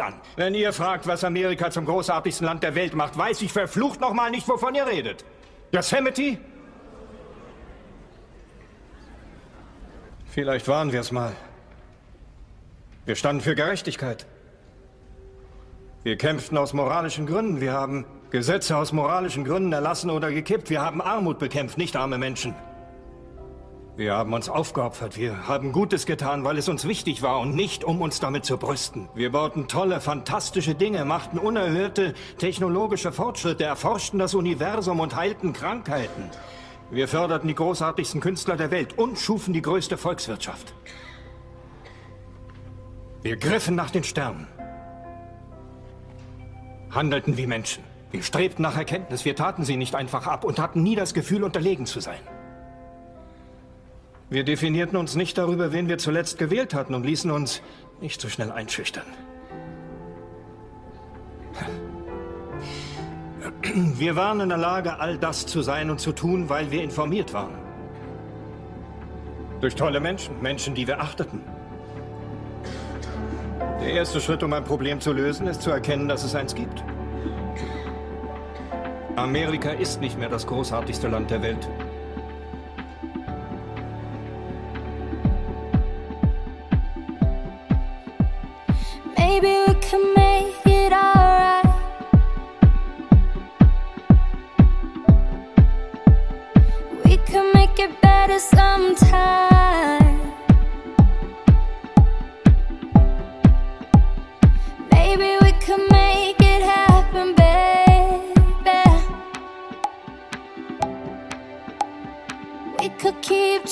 Dann. Wenn ihr fragt, was Amerika zum großartigsten Land der Welt macht, weiß ich verflucht nochmal nicht, wovon ihr redet. Yosemite? Vielleicht waren wir es mal. Wir standen für Gerechtigkeit. Wir kämpften aus moralischen Gründen. Wir haben Gesetze aus moralischen Gründen erlassen oder gekippt. Wir haben Armut bekämpft, nicht arme Menschen. Wir haben uns aufgeopfert. Wir haben Gutes getan, weil es uns wichtig war und nicht, um uns damit zu brüsten. Wir bauten tolle, fantastische Dinge, machten unerhörte technologische Fortschritte, erforschten das Universum und heilten Krankheiten. Wir förderten die großartigsten Künstler der Welt und schufen die größte Volkswirtschaft. Wir griffen nach den Sternen handelten wie Menschen. Wir strebten nach Erkenntnis, wir taten sie nicht einfach ab und hatten nie das Gefühl, unterlegen zu sein. Wir definierten uns nicht darüber, wen wir zuletzt gewählt hatten und ließen uns nicht so schnell einschüchtern. Wir waren in der Lage, all das zu sein und zu tun, weil wir informiert waren. Durch tolle Menschen, Menschen, die wir achteten. Der erste Schritt, um ein Problem zu lösen, ist zu erkennen, dass es eins gibt. Amerika ist nicht mehr das großartigste Land der Welt.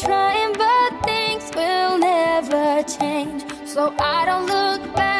Trying, but things will never change. So I don't look back.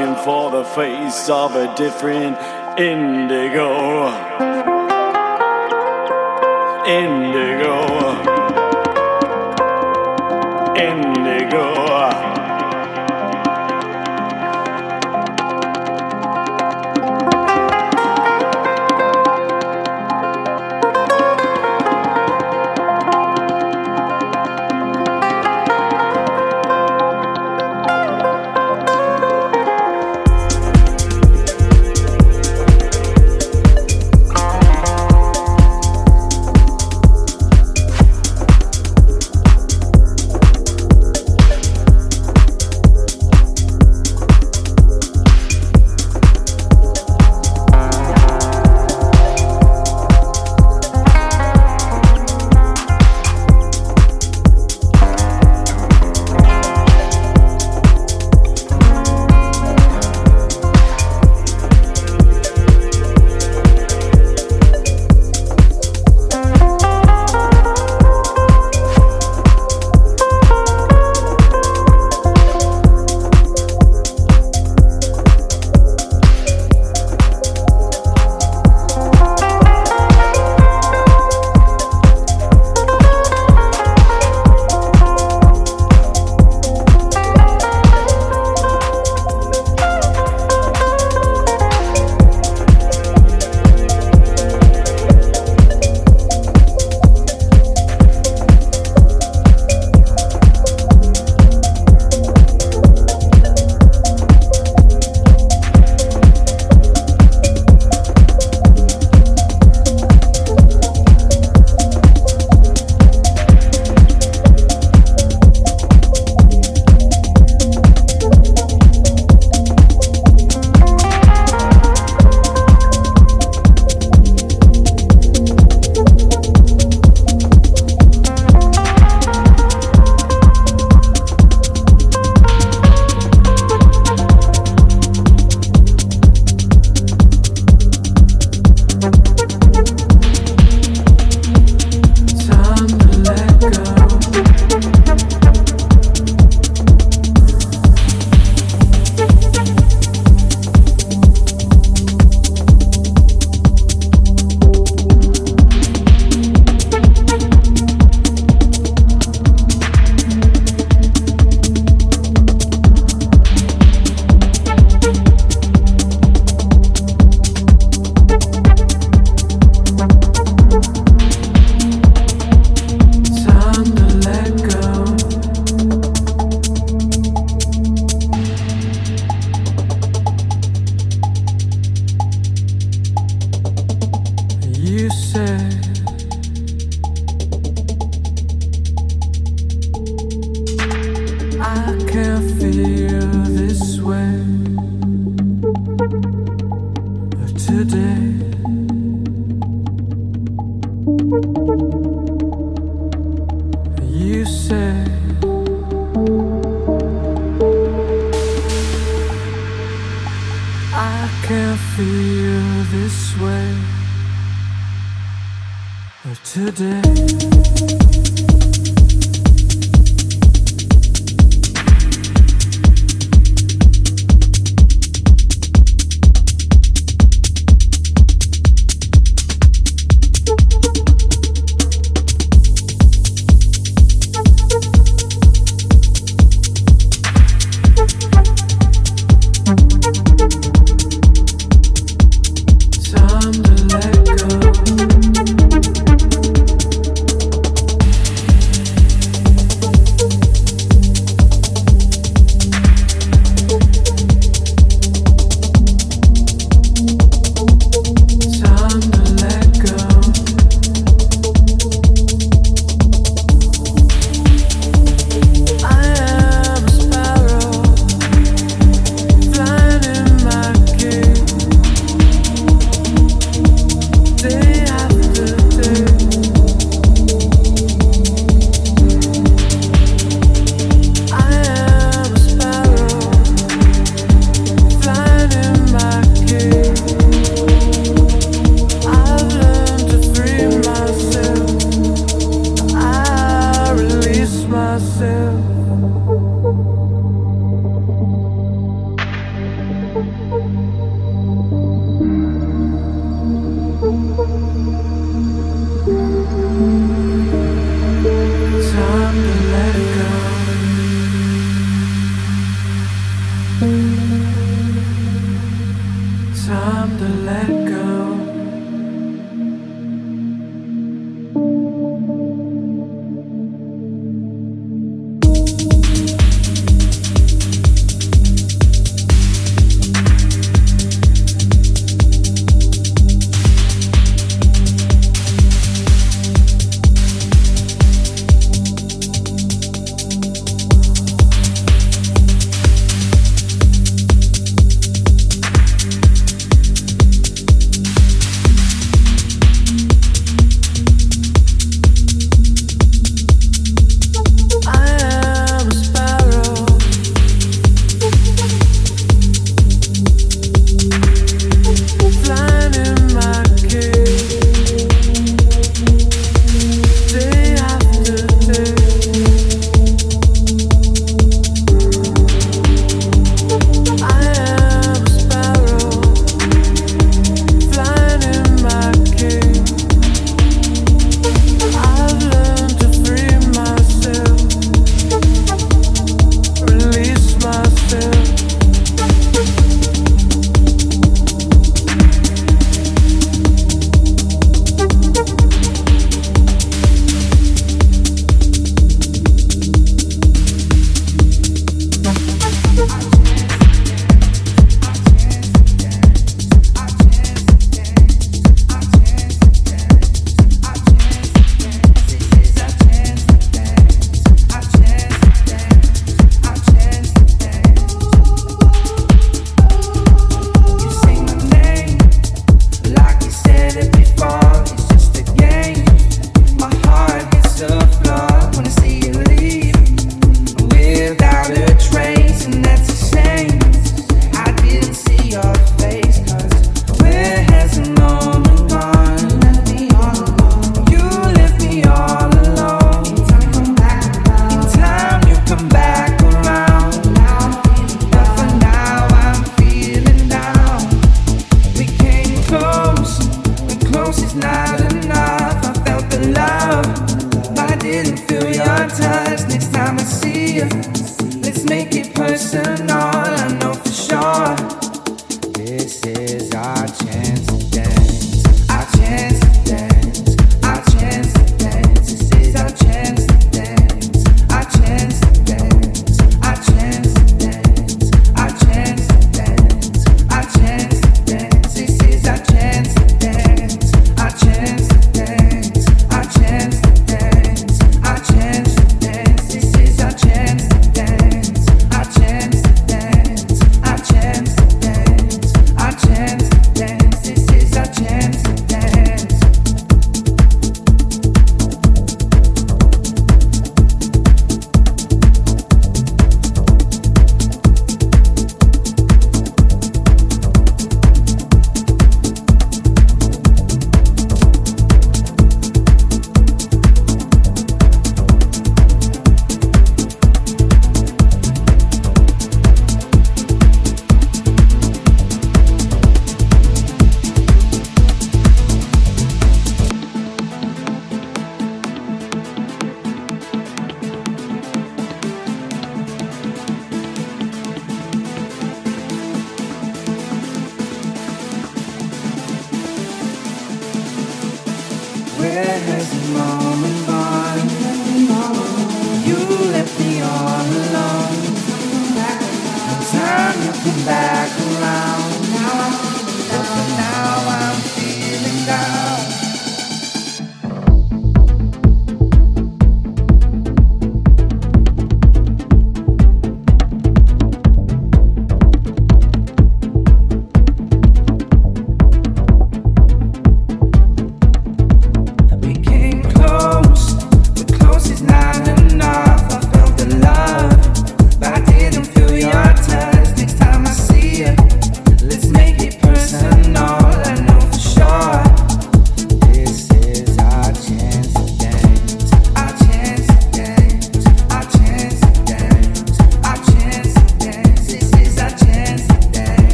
Looking for the face of a different indigo. Indigo. Indigo.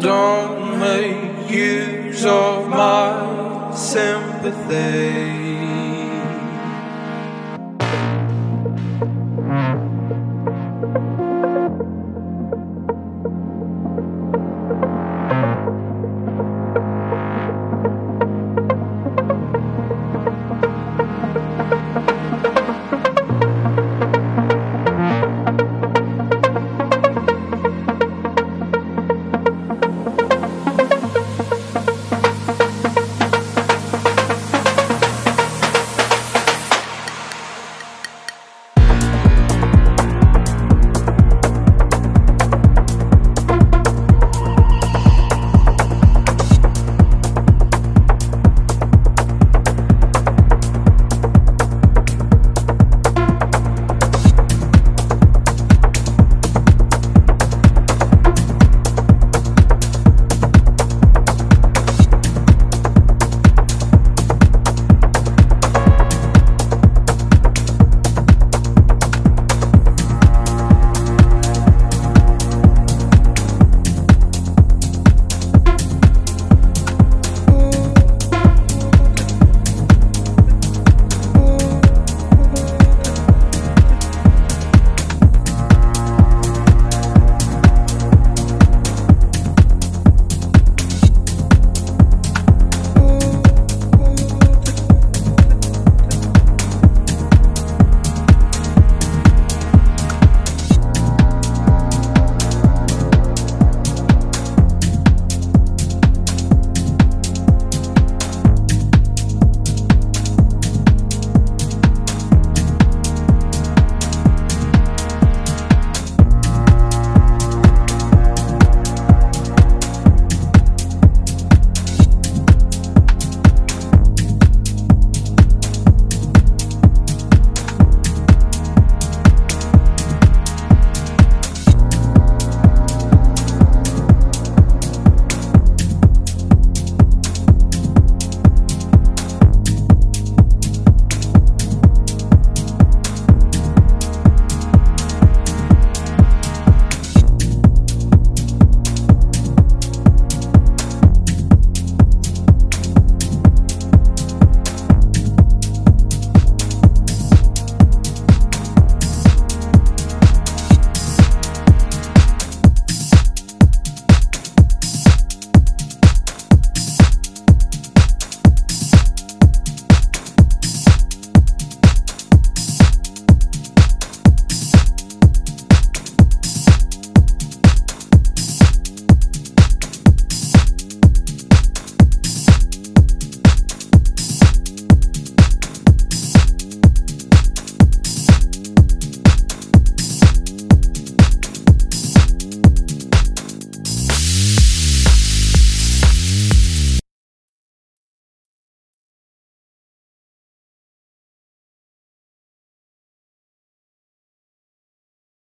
Don't make use of my sympathy.